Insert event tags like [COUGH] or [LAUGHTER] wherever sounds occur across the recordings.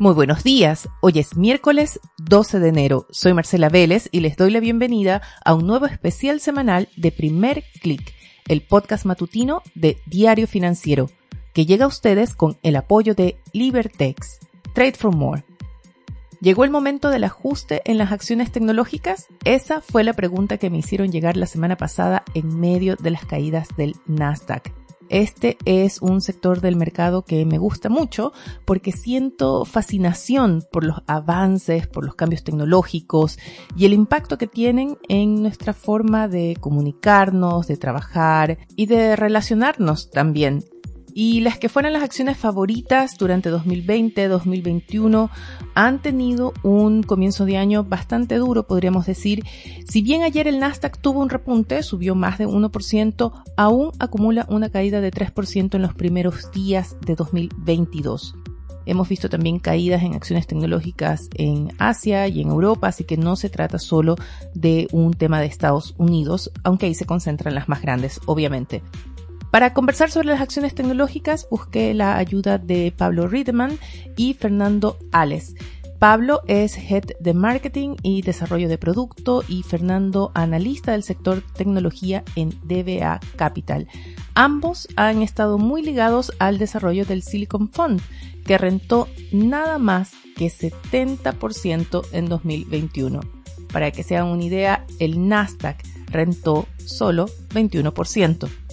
Muy buenos días, hoy es miércoles 12 de enero, soy Marcela Vélez y les doy la bienvenida a un nuevo especial semanal de Primer Click, el podcast matutino de Diario Financiero, que llega a ustedes con el apoyo de Libertex, Trade for More. ¿Llegó el momento del ajuste en las acciones tecnológicas? Esa fue la pregunta que me hicieron llegar la semana pasada en medio de las caídas del Nasdaq. Este es un sector del mercado que me gusta mucho porque siento fascinación por los avances, por los cambios tecnológicos y el impacto que tienen en nuestra forma de comunicarnos, de trabajar y de relacionarnos también y las que fueran las acciones favoritas durante 2020-2021 han tenido un comienzo de año bastante duro, podríamos decir. Si bien ayer el Nasdaq tuvo un repunte, subió más de 1%, aún acumula una caída de 3% en los primeros días de 2022. Hemos visto también caídas en acciones tecnológicas en Asia y en Europa, así que no se trata solo de un tema de Estados Unidos, aunque ahí se concentran las más grandes, obviamente. Para conversar sobre las acciones tecnológicas, busqué la ayuda de Pablo Riedemann y Fernando Ales. Pablo es Head de Marketing y Desarrollo de Producto y Fernando analista del sector tecnología en DBA Capital. Ambos han estado muy ligados al desarrollo del Silicon Fund, que rentó nada más que 70% en 2021. Para que se hagan una idea, el Nasdaq rentó solo 21%.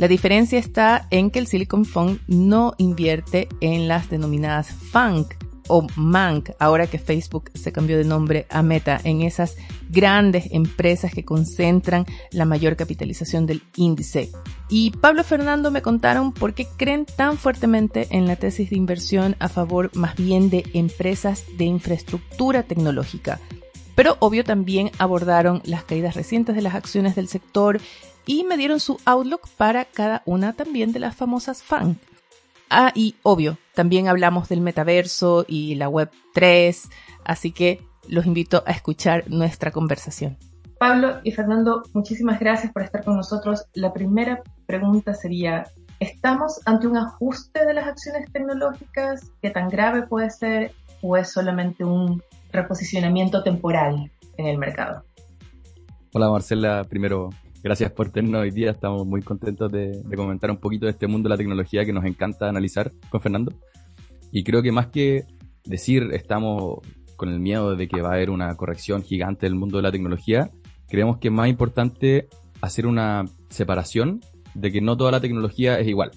La diferencia está en que el Silicon Fund no invierte en las denominadas FANG o MANC, ahora que Facebook se cambió de nombre a Meta, en esas grandes empresas que concentran la mayor capitalización del índice. Y Pablo Fernando me contaron por qué creen tan fuertemente en la tesis de inversión a favor más bien de empresas de infraestructura tecnológica. Pero obvio también abordaron las caídas recientes de las acciones del sector y me dieron su outlook para cada una también de las famosas fan. Ah, y obvio, también hablamos del metaverso y la web 3, así que los invito a escuchar nuestra conversación. Pablo y Fernando, muchísimas gracias por estar con nosotros. La primera pregunta sería, ¿estamos ante un ajuste de las acciones tecnológicas? ¿Qué tan grave puede ser? ¿O es solamente un reposicionamiento temporal en el mercado? Hola Marcela, primero Gracias por tenernos hoy día. Estamos muy contentos de, comentar un poquito de este mundo de la tecnología que nos encanta analizar con Fernando. Y creo que más que decir estamos con el miedo de que va a haber una corrección gigante del mundo de la tecnología, creemos que es más importante hacer una separación de que no toda la tecnología es igual.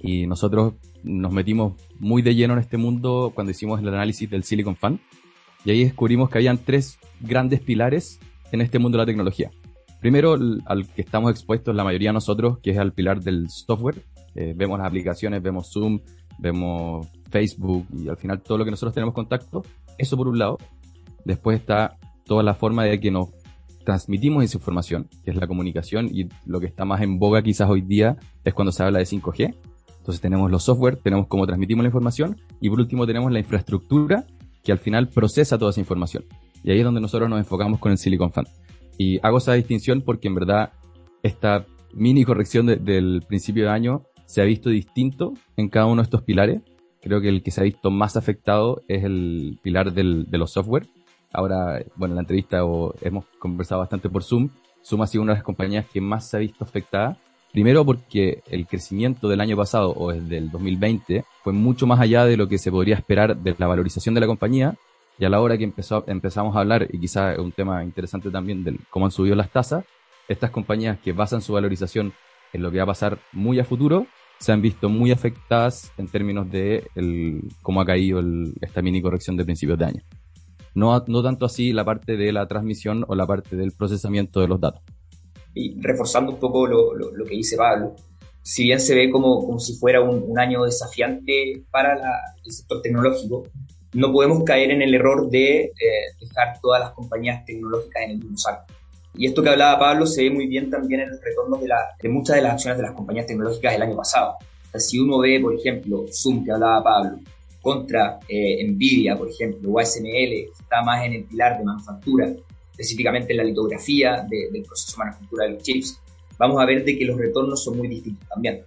Y nosotros nos metimos muy de lleno en este mundo cuando hicimos el análisis del Silicon Fund. Y ahí descubrimos que habían tres grandes pilares en este mundo de la tecnología. Primero, al que estamos expuestos la mayoría de nosotros, que es al pilar del software. Eh, vemos las aplicaciones, vemos Zoom, vemos Facebook y al final todo lo que nosotros tenemos contacto. Eso por un lado. Después está toda la forma de que nos transmitimos esa información, que es la comunicación y lo que está más en boga quizás hoy día es cuando se habla de 5G. Entonces tenemos los software, tenemos cómo transmitimos la información y por último tenemos la infraestructura que al final procesa toda esa información. Y ahí es donde nosotros nos enfocamos con el Silicon Fund. Y hago esa distinción porque en verdad esta mini corrección del principio de año se ha visto distinto en cada uno de estos pilares. Creo que el que se ha visto más afectado es el pilar de los software. Ahora, bueno, en la entrevista hemos conversado bastante por Zoom. Zoom ha sido una de las compañías que más se ha visto afectada. Primero porque el crecimiento del año pasado o desde el 2020 fue mucho más allá de lo que se podría esperar de la valorización de la compañía y a la hora que empezó, empezamos a hablar, y quizá un tema interesante también de cómo han subido las tasas, estas compañías que basan su valorización en lo que va a pasar muy a futuro, se han visto muy afectadas en términos de el, cómo ha caído esta mini corrección de principios de año. No, no tanto así la parte de la transmisión o la parte del procesamiento de los datos. Y reforzando un poco lo, lo, que dice Pablo, si bien se ve como, como si fuera un, un año desafiante para el sector tecnológico, no podemos caer en el error de eh, dejar todas las compañías tecnológicas en el mismo saco. Y esto que hablaba Pablo se ve muy bien también en el retorno de, la, de muchas de las acciones de las compañías tecnológicas del año pasado. si uno ve, por ejemplo, Zoom, que hablaba Pablo, contra eh, Nvidia, por ejemplo, o ASML, que está más en el pilar de manufactura, específicamente en la litografía del proceso de manufactura de los chips, vamos a ver de que los retornos son muy distintos también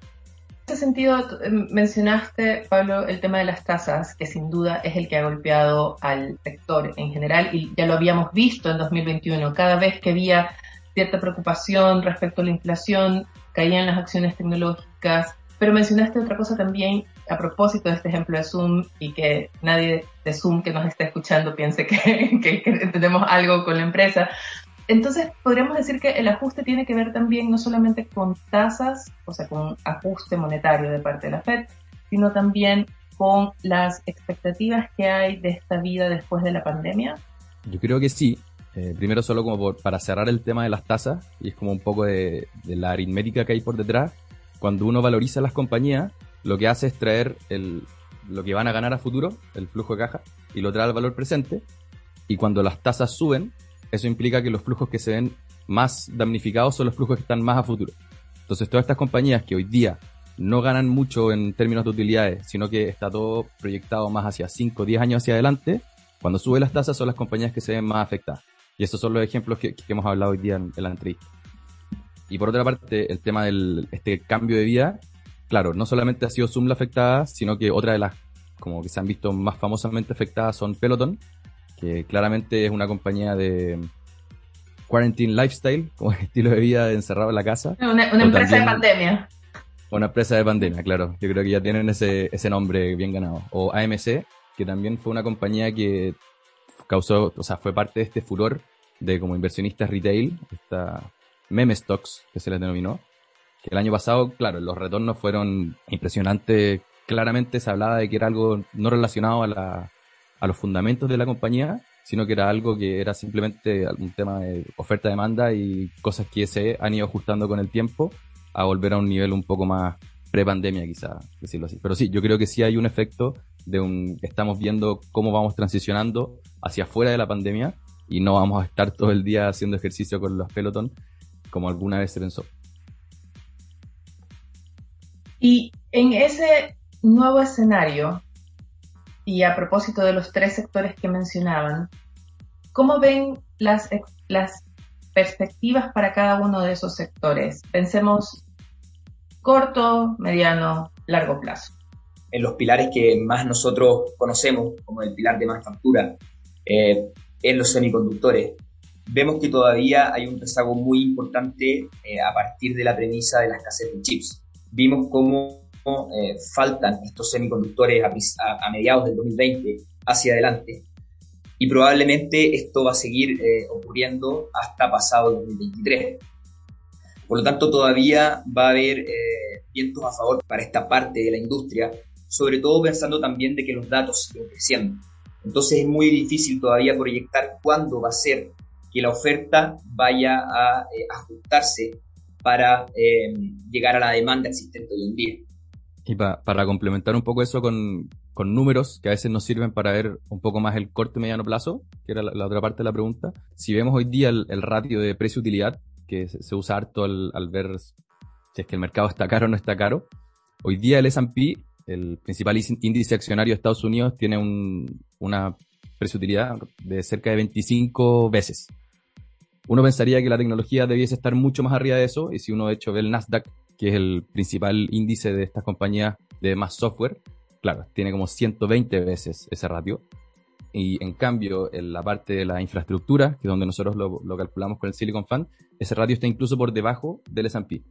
ese sentido, em, mencionaste, Pablo, el tema de las tasas, que sin duda es el que ha golpeado al sector en general y ya lo habíamos visto en 2021. Cada vez que había cierta preocupación respecto a la inflación, caían las acciones tecnológicas. Pero mencionaste otra cosa también a propósito de este ejemplo de Zoom y que nadie de Zoom que nos esté escuchando piense que, [LAUGHS] que tenemos algo con la empresa. Entonces, podríamos decir que el ajuste tiene que ver también no solamente con tasas, o sea, con ajuste monetario de parte de la Fed, sino también con las expectativas que hay de esta vida después de la pandemia. Yo creo que sí. Eh, primero, solo como para cerrar el tema de las tasas, y es como un poco de, la aritmética que hay por detrás. Cuando uno valoriza las compañías, lo que hace es traer lo que van a ganar a futuro, el flujo de caja, y lo trae al valor presente. Y cuando las tasas suben, eso implica que los flujos que se ven más damnificados son los flujos que están más a futuro. Entonces, todas estas compañías que hoy día no ganan mucho en términos de utilidades, sino que está todo proyectado más hacia 5 o 10 años hacia adelante, cuando sube las tasas son las compañías que se ven más afectadas. Y esos son los ejemplos que, hemos hablado hoy día en, la entrevista. Y por otra parte, el tema del este cambio de vida, claro, no solamente ha sido Zoom la afectada, sino que otra de las, como que se han visto más famosamente afectadas son Peloton, que claramente es una compañía de quarantine lifestyle, [LAUGHS] como estilo de vida encerrado en la casa. Una, empresa de pandemia. Una empresa de pandemia, claro. Yo creo que ya tienen ese, ese nombre bien ganado. O AMC, que también fue una compañía que causó, o sea, fue parte de este furor de como inversionistas retail, esta meme stocks que se les denominó, que el año pasado, claro, los retornos fueron impresionantes. Claramente se hablaba de que era algo no relacionado a la, a los fundamentos de la compañía, sino que era algo que era simplemente algún tema de oferta-demanda y cosas que se han ido ajustando con el tiempo a volver a un nivel un poco más pre-pandemia, quizá, decirlo así. Pero sí, yo creo que sí hay un efecto de un, estamos viendo cómo vamos transicionando hacia afuera de la pandemia y no vamos a estar todo el día haciendo ejercicio con los pelotón como alguna vez se pensó. Y en ese nuevo escenario, y a propósito de los tres sectores que mencionaban, ¿cómo ven las, perspectivas para cada uno de esos sectores? Pensemos corto, mediano, largo plazo. En los pilares que más nosotros conocemos, como el pilar de manufactura, eh, en los semiconductores, vemos que todavía hay un rezago muy importante eh, a partir de la premisa de la escasez de chips. Vimos cómo eh, faltan estos semiconductores a, mediados del 2020 hacia adelante. Y probablemente esto va a seguir eh, ocurriendo hasta pasado el 2023. Por lo tanto, todavía va a haber eh, vientos a favor para esta parte de la industria, sobre todo pensando también de que los datos siguen creciendo. Entonces es muy difícil todavía proyectar cuándo va a ser que la oferta vaya a ajustarse para llegar a la demanda existente hoy en día. Y para complementar un poco eso con, con, números que a veces nos sirven para ver un poco más el corto y mediano plazo, que era la, otra parte de la pregunta. Si vemos hoy día el, ratio de precio-utilidad, que se, usa harto al, al, ver si es que el mercado está caro o no está caro, hoy día el S&P, el principal índice accionario de Estados Unidos, tiene un, una precio-utilidad de cerca de 25 veces. Uno pensaría que la tecnología debiese estar mucho más arriba de eso, y si uno de hecho ve el Nasdaq, que es el principal índice de estas compañías de más software, claro, tiene como 120 veces ese ratio. Y en cambio, en la parte de la infraestructura, que es donde nosotros lo, calculamos con el Silicon Fund, ese ratio está incluso por debajo del S&P.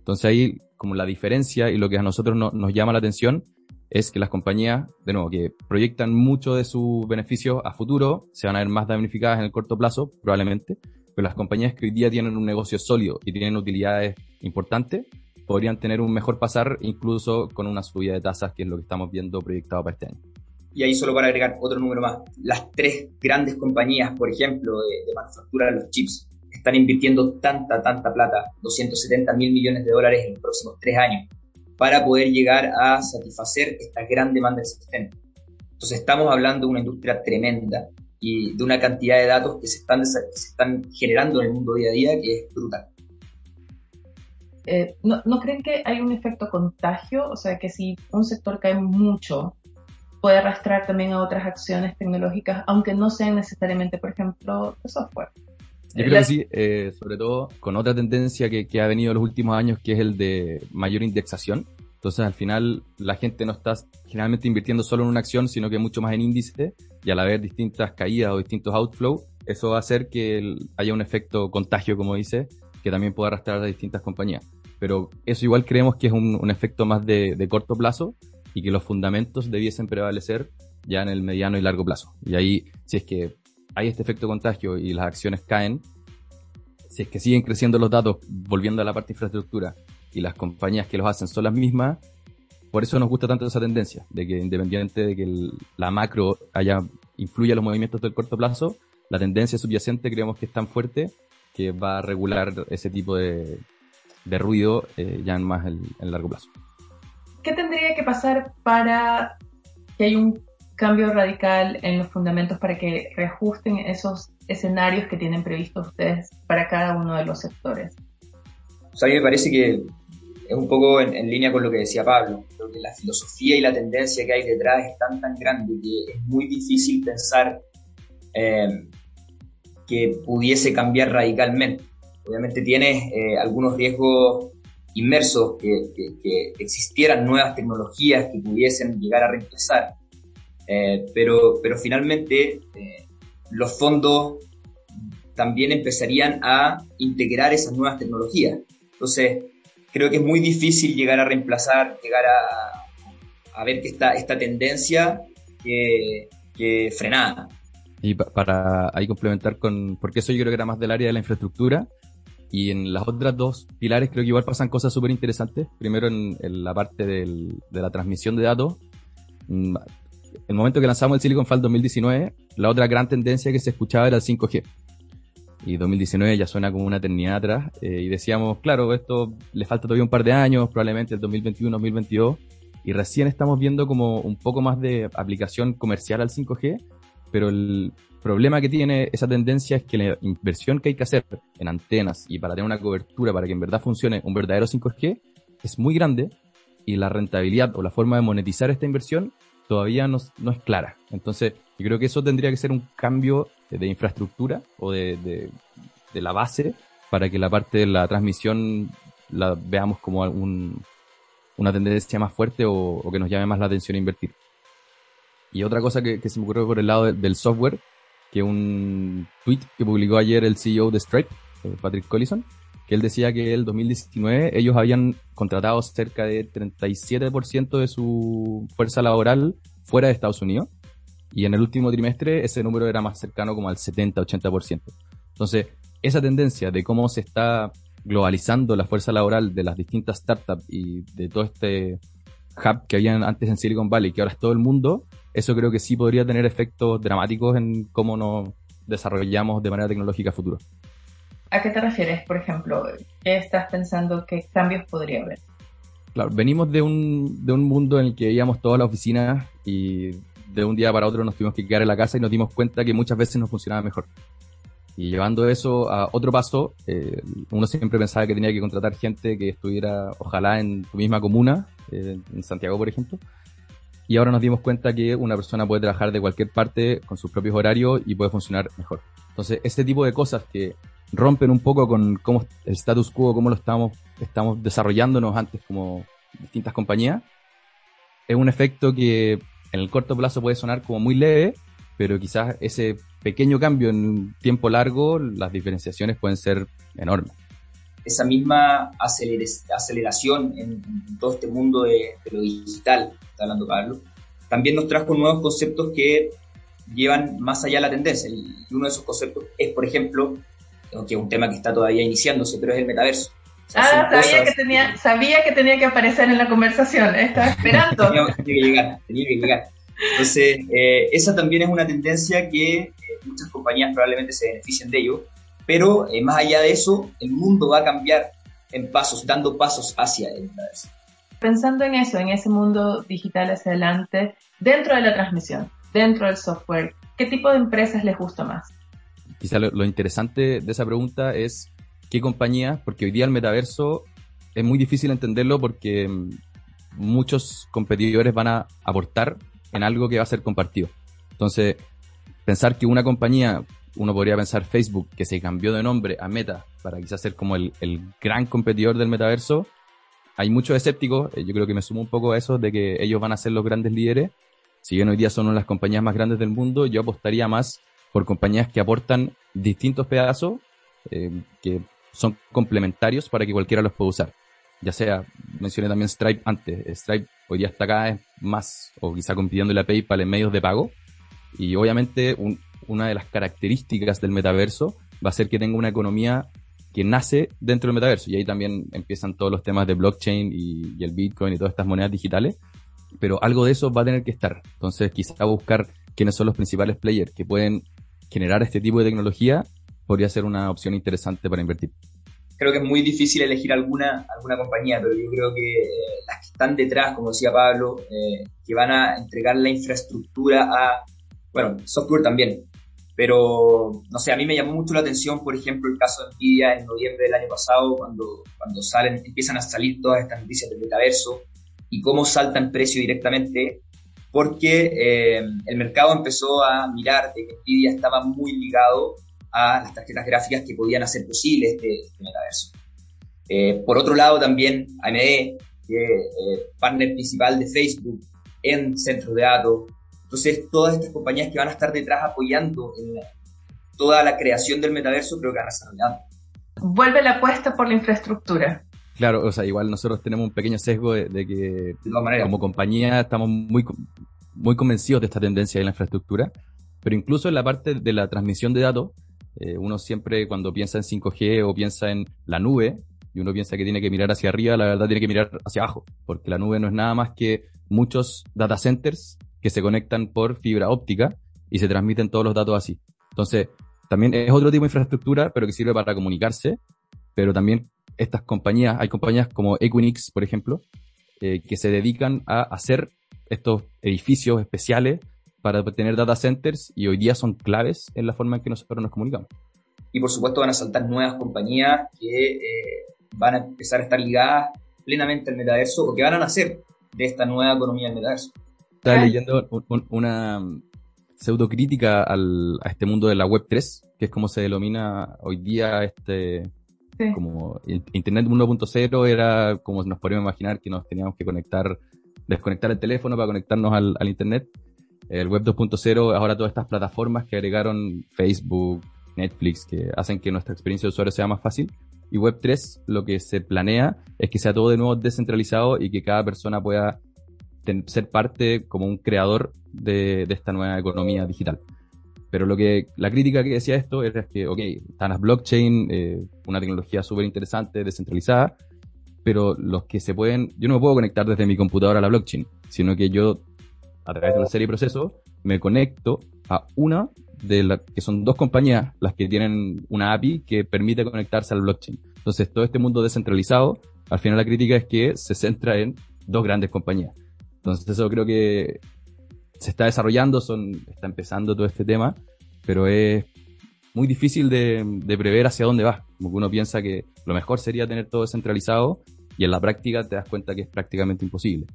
Entonces ahí, como la diferencia y lo que a nosotros nos llama la atención es que las compañías, de nuevo, que proyectan mucho de sus beneficios a futuro, se van a ver más damnificadas en el corto plazo, probablemente, pero las compañías que hoy día tienen un negocio sólido y tienen utilidades importantes, podrían tener un mejor pasar incluso con una subida de tasas, que es lo que estamos viendo proyectado para este año. Y ahí solo para agregar otro número más, las tres grandes compañías, por ejemplo, de, manufactura de los chips, están invirtiendo tanta, tanta plata, 270 mil millones de dólares en los próximos tres años, para poder llegar a satisfacer esta gran demanda existente. Entonces estamos hablando de una industria tremenda y de una cantidad de datos que se están, que se están generando en el mundo día a día que es brutal. Eh, ¿no, creen que hay un efecto contagio? O sea, que si un sector cae mucho, puede arrastrar también a otras acciones tecnológicas, aunque no sean necesariamente, por ejemplo, de software. Yo creo que sí, eh, sobre todo con otra tendencia que, ha venido en los últimos años, que es el de mayor indexación. Entonces al final la gente no está generalmente invirtiendo solo en una acción, sino que mucho más en índice y al haber distintas caídas o distintos outflows, eso va a hacer que haya un efecto contagio, como dice, que también pueda arrastrar a distintas compañías. Pero eso igual creemos que es un, efecto más de, corto plazo y que los fundamentos debiesen prevalecer ya en el mediano y largo plazo. Y ahí, si es que hay este efecto contagio y las acciones caen, si es que siguen creciendo los datos, volviendo a la parte de infraestructura, y las compañías que los hacen son las mismas, por eso nos gusta tanto esa tendencia, de que independiente de que la macro haya influya los movimientos del corto plazo, la tendencia subyacente creemos que es tan fuerte que va a regular ese tipo de, ruido eh, ya en más el, en largo plazo. ¿Qué tendría que pasar para que haya un cambio radical en los fundamentos para que reajusten esos escenarios que tienen previstos ustedes para cada uno de los sectores? O sea, a mí me parece que es un poco en, línea con lo que decía Pablo. Creo que la filosofía y la tendencia que hay detrás es tan, tan grande que es muy difícil pensar eh, que pudiese cambiar radicalmente. Obviamente tienes eh, algunos riesgos inmersos, que, existieran nuevas tecnologías que pudiesen llegar a reemplazar, eh, pero, pero finalmente los fondos también empezarían a integrar esas nuevas tecnologías. Entonces, creo que es muy difícil llegar a reemplazar, llegar a, a ver que esta, esta tendencia que, que frenada. Y para ahí complementar con, porque eso yo creo que era más del área de la infraestructura, y en las otras dos pilares creo que igual pasan cosas súper interesantes. Primero en, la parte del, de la transmisión de datos. Mm, el momento que lanzamos el Silicon Valley 2019, la otra gran tendencia que se escuchaba era el 5G y 2019 ya suena como una eternidad atrás, eh, y decíamos, claro, esto le falta todavía un par de años, probablemente el 2021-2022, y recién estamos viendo como un poco más de aplicación comercial al 5G, pero el problema que tiene esa tendencia es que la inversión que hay que hacer en antenas y para tener una cobertura para que en verdad funcione un verdadero 5G es muy grande y la rentabilidad o la forma de monetizar esta inversión todavía no, no es clara. Entonces, yo creo que eso tendría que ser un cambio de infraestructura o de, de, la base para que la parte de la transmisión la veamos como un, una tendencia más fuerte o, que nos llame más la atención a invertir. Y otra cosa que, se me ocurrió por el lado del software, que un tweet que publicó ayer el CEO de Stripe, eh, Patrick Collison, que él decía que en el 2019 ellos habían contratado cerca de 37% de su fuerza laboral fuera de Estados Unidos y en el último trimestre ese número era más cercano como al 70-80%. Entonces, esa tendencia de cómo se está globalizando la fuerza laboral de las distintas startups y de todo este hub que habían antes en Silicon Valley, que ahora es todo el mundo, eso creo que sí podría tener efectos dramáticos en cómo nos desarrollamos de manera tecnológica futuro. ¿A qué te refieres, por ejemplo? ¿Qué estás pensando? ¿Qué cambios podría haber? Claro, venimos de un, de un mundo en el que íbamos todas las oficinas y de un día para otro nos tuvimos que quedar en la casa y nos dimos cuenta que muchas veces nos funcionaba mejor. Y llevando eso a otro paso, eh, uno siempre pensaba que tenía que contratar gente que estuviera, ojalá, en tu misma comuna, eh, en Santiago, por ejemplo. Y ahora nos dimos cuenta que una persona puede trabajar de cualquier parte con sus propios horarios y puede funcionar mejor. Entonces, este tipo de cosas que rompen un poco con cómo el status quo, cómo lo estamos, estamos desarrollándonos antes como distintas compañías, es un efecto que en el corto plazo puede sonar como muy leve, pero quizás ese pequeño cambio en tiempo largo, las diferenciaciones pueden ser enormes. Esa misma aceleración en, todo este mundo de, lo digital, está hablando Pablo, también nos trajo nuevos conceptos que llevan más allá de la tendencia. Y uno de esos conceptos es, por ejemplo, aunque es un tema que está todavía iniciándose, pero es el metaverso. ah, sabía, que tenía, sabía que tenía que aparecer en la conversación, estaba esperando. [LAUGHS] tenía, que llegar, tenía que llegar. Entonces, eh, esa también es una tendencia que eh, muchas compañías probablemente se beneficien de ello, pero eh, más allá de eso, el mundo va a cambiar en pasos, dando pasos hacia el metaverso. Pensando en eso, en ese mundo digital hacia adelante, dentro de la transmisión, dentro del software, ¿qué tipo de empresas les gusta más? Quizá lo, interesante de esa pregunta es qué compañía, porque hoy día el metaverso es muy difícil entenderlo porque mm, muchos competidores van a aportar en algo que va a ser compartido. Entonces, pensar que una compañía, uno podría pensar Facebook, que se cambió de nombre a Meta para quizás ser como el, el gran competidor del metaverso, hay muchos escépticos, eh, yo creo que me sumo un poco a eso, de que ellos van a ser los grandes líderes. Si bien hoy día son una de las compañías más grandes del mundo, yo apostaría más por compañías que aportan distintos pedazos eh, que son complementarios para que cualquiera los pueda usar. Ya sea, mencioné también Stripe antes, Stripe hoy día está es más, o quizá compitiendo a PayPal en medios de pago, y obviamente una de las características del metaverso va a ser que tenga una economía que nace dentro del metaverso. Y ahí también empiezan todos los temas de blockchain y, el Bitcoin y todas estas monedas digitales. Pero algo de eso va a tener que estar. Entonces quizá buscar quiénes son los principales players que pueden generar este tipo de tecnología podría ser una opción interesante para invertir. Creo que es muy difícil elegir alguna, alguna compañía, pero yo creo que las que están detrás, como decía Pablo, eh, que van a entregar la infraestructura a, bueno, software también, pero, no sé, a mí me llamó mucho la atención, por ejemplo, el caso de Nvidia en noviembre del año pasado, cuando, cuando salen, empiezan a salir todas estas noticias del metaverso y cómo salta en precio directamente, porque eh, el mercado empezó a mirar de que Nvidia estaba muy ligado a las tarjetas gráficas que podían hacer posible este, este metaverso. Eh, por otro lado, también AMD, que eh, partner principal de Facebook en centros de datos, entonces, todas estas compañías que van a estar detrás apoyando en toda la creación del metaverso, creo que van a estar Vuelve la apuesta por la infraestructura. Claro, o sea, igual nosotros tenemos un pequeño sesgo de, que como compañía estamos muy, muy convencidos de esta tendencia de la infraestructura, pero incluso en la parte de la transmisión de datos, eh, uno siempre cuando piensa en 5G o piensa en la nube, y uno piensa que tiene que mirar hacia arriba, la verdad tiene que mirar hacia abajo, porque la nube no es nada más que muchos data centers que se conectan por fibra óptica y se transmiten todos los datos así. Entonces, también es otro tipo de infraestructura, pero que sirve para comunicarse, pero también estas compañías, hay compañías como Equinix, por ejemplo, eh, que se dedican a hacer estos edificios especiales para tener data centers y hoy día son claves en la forma en que nosotros nos comunicamos. Y por supuesto van a saltar nuevas compañías que eh, van a empezar a estar ligadas plenamente al metaverso o que van a nacer de esta nueva economía del metaverso. Estaba leyendo una pseudo crítica al, a este mundo de la web 3, que es como se denomina hoy día este como Internet 1.0 era como nos podríamos imaginar que nos teníamos que conectar, desconectar el teléfono para conectarnos al, al Internet. El web 2.0 ahora todas estas plataformas que agregaron Facebook, Netflix, que hacen que nuestra experiencia de usuario sea más fácil. Y Web 3 lo que se planea es que sea todo de nuevo descentralizado y que cada persona pueda ser parte como un creador de, esta nueva economía digital. Pero lo que la crítica que decía esto era que, ok, están las blockchain, eh, una tecnología súper interesante, descentralizada, pero los que se pueden, yo no me puedo conectar desde mi computadora a la blockchain, sino que yo, a través de una serie de procesos, me conecto a una de las que son dos compañías las que tienen una API que permite conectarse al blockchain. Entonces, todo este mundo descentralizado, al final la crítica es que se centra en dos grandes compañías. Entonces eso creo que se está desarrollando, son, está empezando todo este tema, pero es muy difícil de, prever hacia dónde va. Como que uno piensa que lo mejor sería tener todo descentralizado y en la práctica te das cuenta que es prácticamente imposible.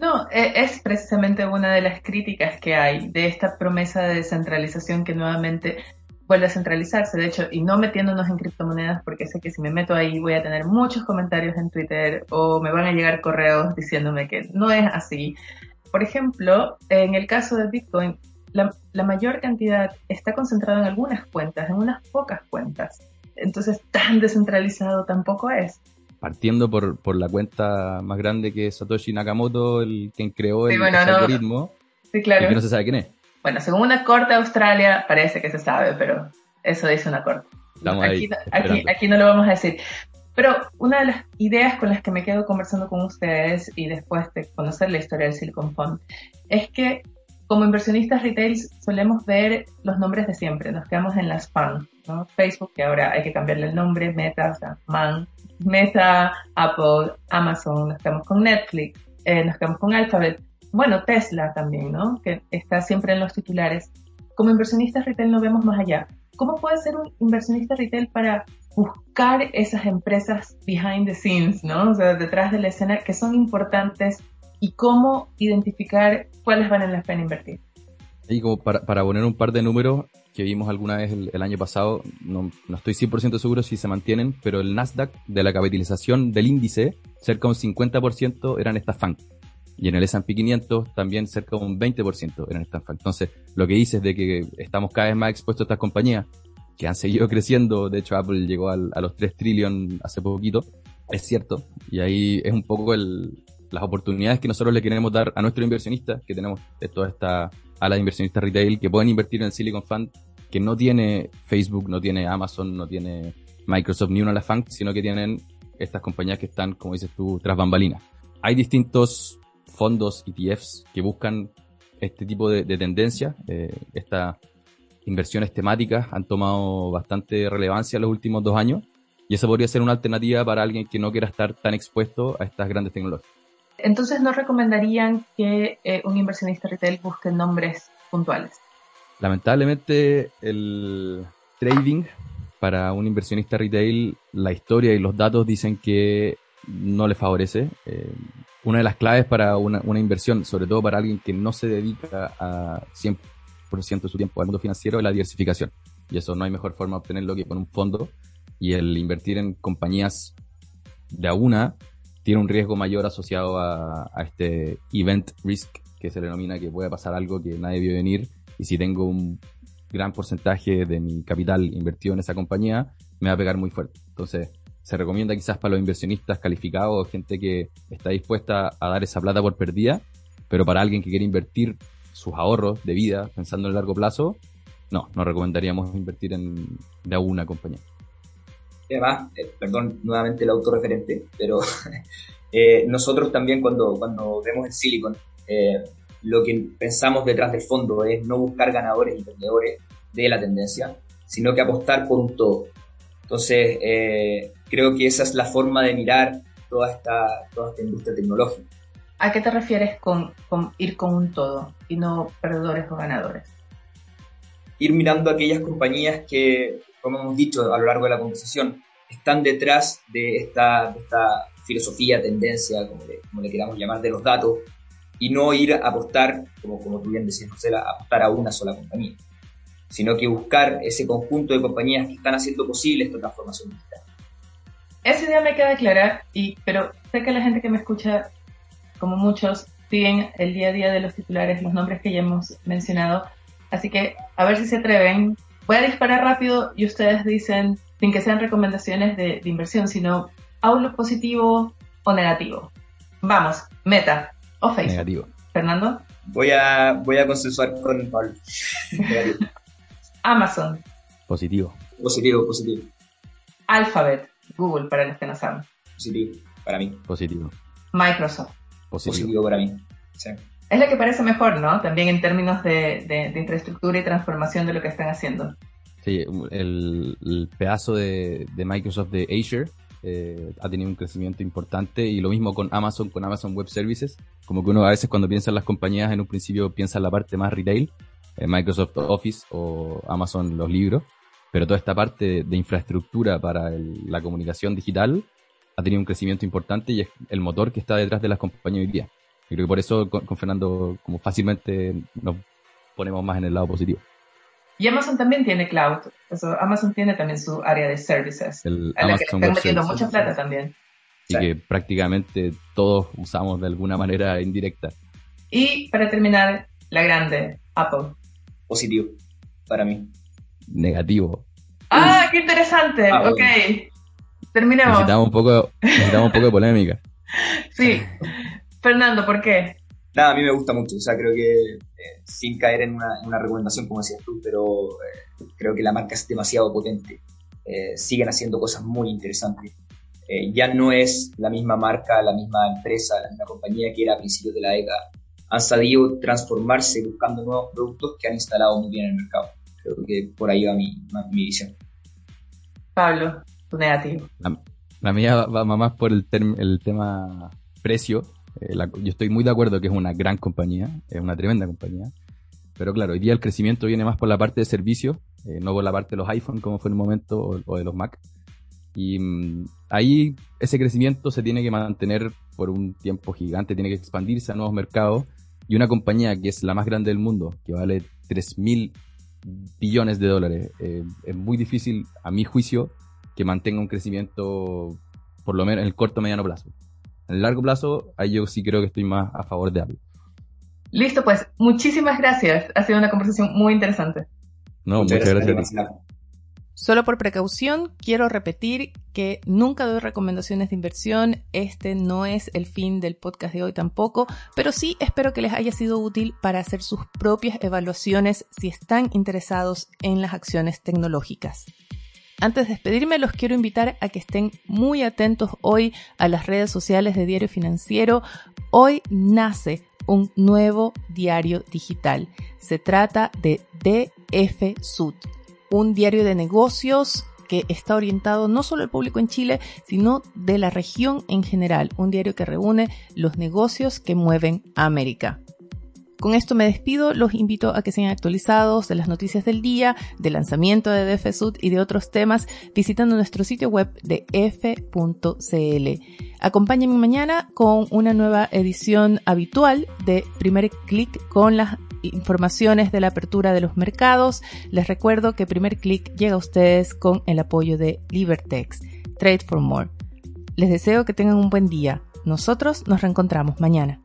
No, e, es precisamente una de las críticas que hay de esta promesa de descentralización que nuevamente vuelve a centralizarse. De hecho, y no metiéndonos en criptomonedas, porque sé que si me meto ahí voy a tener muchos comentarios en Twitter o me van a llegar correos diciéndome que no es así. Por ejemplo, en el caso de Bitcoin, la, mayor cantidad está concentrada en algunas cuentas, en unas pocas cuentas. Entonces, tan descentralizado tampoco es. Partiendo por, por la cuenta más grande que Satoshi Nakamoto, el quien creó el, algoritmo, sí, claro. que no se sabe quién es. Bueno, según una corte de Australia parece que se sabe, pero eso dice una corte. Aquí, aquí, aquí, no lo vamos a decir. Pero una de las ideas con las que me quedo conversando con ustedes y después de conocer la historia del Silicon Fund es que como inversionistas retail solemos ver los nombres de siempre, nos quedamos en las PAN, ¿no? Facebook, que ahora hay que cambiarle el nombre, Meta, o sea, MAN, Meta, Apple, Amazon, nos quedamos con Netflix, eh, nos quedamos con Alphabet, bueno, Tesla también, ¿no? Que está siempre en los titulares. Como inversionistas retail no vemos más allá. ¿Cómo puede ser un inversionista retail para buscar esas empresas behind the scenes, ¿no? O sea, detrás de la escena que son importantes y cómo identificar cuáles valen la pena invertir? Y como para, poner un par de números que vimos alguna vez el, año pasado, no, no estoy 100% seguro si se mantienen, pero el Nasdaq de la capitalización del índice, cerca de un 50% eran estas FANG. Y en el S&P 500 también cerca de un 20% eran estas FANG. Entonces, lo que dices de que estamos cada vez más expuestos a estas compañías, que han seguido [LAUGHS] creciendo, de hecho Apple llegó a los 3 trillion hace poquito, es cierto. Y ahí es un poco el, las oportunidades que nosotros le queremos dar a nuestros inversionistas, que tenemos toda esta a las inversionistas retail que pueden invertir en el Silicon Fund que no tiene Facebook, no tiene Amazon, no tiene Microsoft ni una de las FANG, sino que tienen estas compañías que están, como dices tú, tras bambalinas. Hay distintos fondos ETFs que buscan este tipo de, tendencia. Eh, estas inversiones temáticas han tomado bastante relevancia en los últimos dos años y esa podría ser una alternativa para alguien que no quiera estar tan expuesto a estas grandes tecnologías. Entonces, ¿no recomendarían que eh, un inversionista retail busque nombres puntuales? Lamentablemente, el trading para un inversionista retail, la historia y los datos dicen que no le favorece. Eh, una de las claves para una, una, inversión, sobre todo para alguien que no se dedica a 100% de su tiempo al mundo financiero, es la diversificación. Y eso no hay mejor forma de obtenerlo que con un fondo. Y el invertir en compañías de a una tiene un riesgo mayor asociado a, este event risk que se denomina que puede pasar algo que nadie vio venir y si tengo un gran porcentaje de mi capital invertido en esa compañía, me va a pegar muy fuerte. Entonces, se recomienda quizás para los inversionistas calificados, gente que está dispuesta a dar esa plata por perdida, pero para alguien que quiere invertir sus ahorros de vida pensando en el largo plazo, no, no recomendaríamos invertir en de alguna compañía además, eh, perdón, nuevamente el autorreferente, pero [LAUGHS] eh, nosotros también cuando, cuando vemos el Silicon, eh, lo que pensamos detrás del fondo es no buscar ganadores y perdedores de la tendencia, sino que apostar por un todo. Entonces, creo que esa es la forma de mirar toda esta, toda esta industria tecnológica. ¿A qué te refieres con, con ir con un todo y no perdedores o ganadores? Ir mirando aquellas compañías que como hemos dicho a lo largo de la conversación, están detrás de esta, esta filosofía, tendencia, como le, como le, queramos llamar, de los datos, y no ir a apostar, como, como tú bien decías, Marcela, a apostar a una sola compañía, sino que buscar ese conjunto de compañías que están haciendo posible esta transformación digital. Esa idea me queda clara, y, pero sé que la gente que me escucha, como muchos, siguen el día a día de los titulares, los nombres que ya hemos mencionado, así que a ver si se atreven voy a disparar rápido y ustedes dicen, sin que sean recomendaciones de, inversión, sino outlook positivo o negativo. Vamos, Meta o Facebook. Negativo. Fernando. Voy a, voy a consensuar con Pablo. [LAUGHS] Amazon. Positivo. Positivo, positivo. Alphabet, Google, para los que no saben. Positivo, para mí. Positivo. Microsoft. Positivo, positivo para mí. Sí. Es la que parece mejor, ¿no? También en términos de, infraestructura y transformación de lo que están haciendo. Sí, el, pedazo de, Microsoft de Azure eh, ha tenido un crecimiento importante y lo mismo con Amazon, con Amazon Web Services. Como que uno a veces cuando piensa en las compañías en un principio piensa en la parte más retail, Microsoft Office o Amazon los libros, pero toda esta parte de infraestructura para la comunicación digital ha tenido un crecimiento importante y es el motor que está detrás de las compañías hoy día. Y creo que por eso con, Fernando como fácilmente nos ponemos más en el lado positivo. Y Amazon también tiene cloud. Amazon tiene también su área de services. El a la que le están metiendo mucha plata también. Y que prácticamente todos usamos de alguna manera indirecta. Y para terminar, la grande, Apple. Positivo, para mí. Negativo. ¡Ah, qué interesante! Ah, ok. Terminemos. Necesitamos un poco, necesitamos un poco de polémica. [LAUGHS] sí. Fernando, ¿por qué? Nada, a mí me gusta mucho, o sea, creo que eh, sin caer en una, recomendación como decías tú, pero eh, creo que la marca es demasiado potente. Eh, siguen haciendo cosas muy interesantes. ya no es la misma marca, la misma empresa, la misma compañía que era a principios de la década. Han sabido transformarse buscando nuevos productos que han instalado muy bien en el mercado. Creo que por ahí va mi, mi visión. Pablo, tu negativo. La, mía va, más por el, el tema precio eh, yo estoy muy de acuerdo que es una gran compañía, es una tremenda compañía. Pero claro, hoy día el crecimiento viene más por la parte de servicios, eh, no por la parte de los iPhone como fue en un momento o, de los Mac. Y mm, ahí ese crecimiento se tiene que mantener por un tiempo gigante, tiene que expandirse a nuevos mercados. Y una compañía que es la más grande del mundo, que vale 3 mil billones de dólares, eh, es muy difícil, a mi juicio, que mantenga un crecimiento por lo menos en el corto mediano plazo. En el largo plazo, ahí yo sí creo que estoy más a favor de Apple. Listo, pues muchísimas gracias. Ha sido una conversación muy interesante. No, muchas, gracias, a ti. Solo por precaución, quiero repetir que nunca doy recomendaciones de inversión. Este no es el fin del podcast de hoy tampoco, pero sí espero que les haya sido útil para hacer sus propias evaluaciones si están interesados en las acciones tecnológicas. Antes de despedirme, los quiero invitar a que estén muy atentos hoy a las redes sociales de Diario Financiero. Hoy nace un nuevo diario digital. Se trata de DF Sud, un diario de negocios que está orientado no solo al público en Chile, sino de la región en general, un diario que reúne los negocios que mueven a América. Con esto me despido, los invito a que sean actualizados de las noticias del día, del lanzamiento de DFSUD y de otros temas visitando nuestro sitio web de f.cl. Acompáñenme mañana con una nueva edición habitual de Primer Click con las informaciones de la apertura de los mercados. Les recuerdo que Primer Click llega a ustedes con el apoyo de Libertex, Trade for More. Les deseo que tengan un buen día. Nosotros nos reencontramos mañana.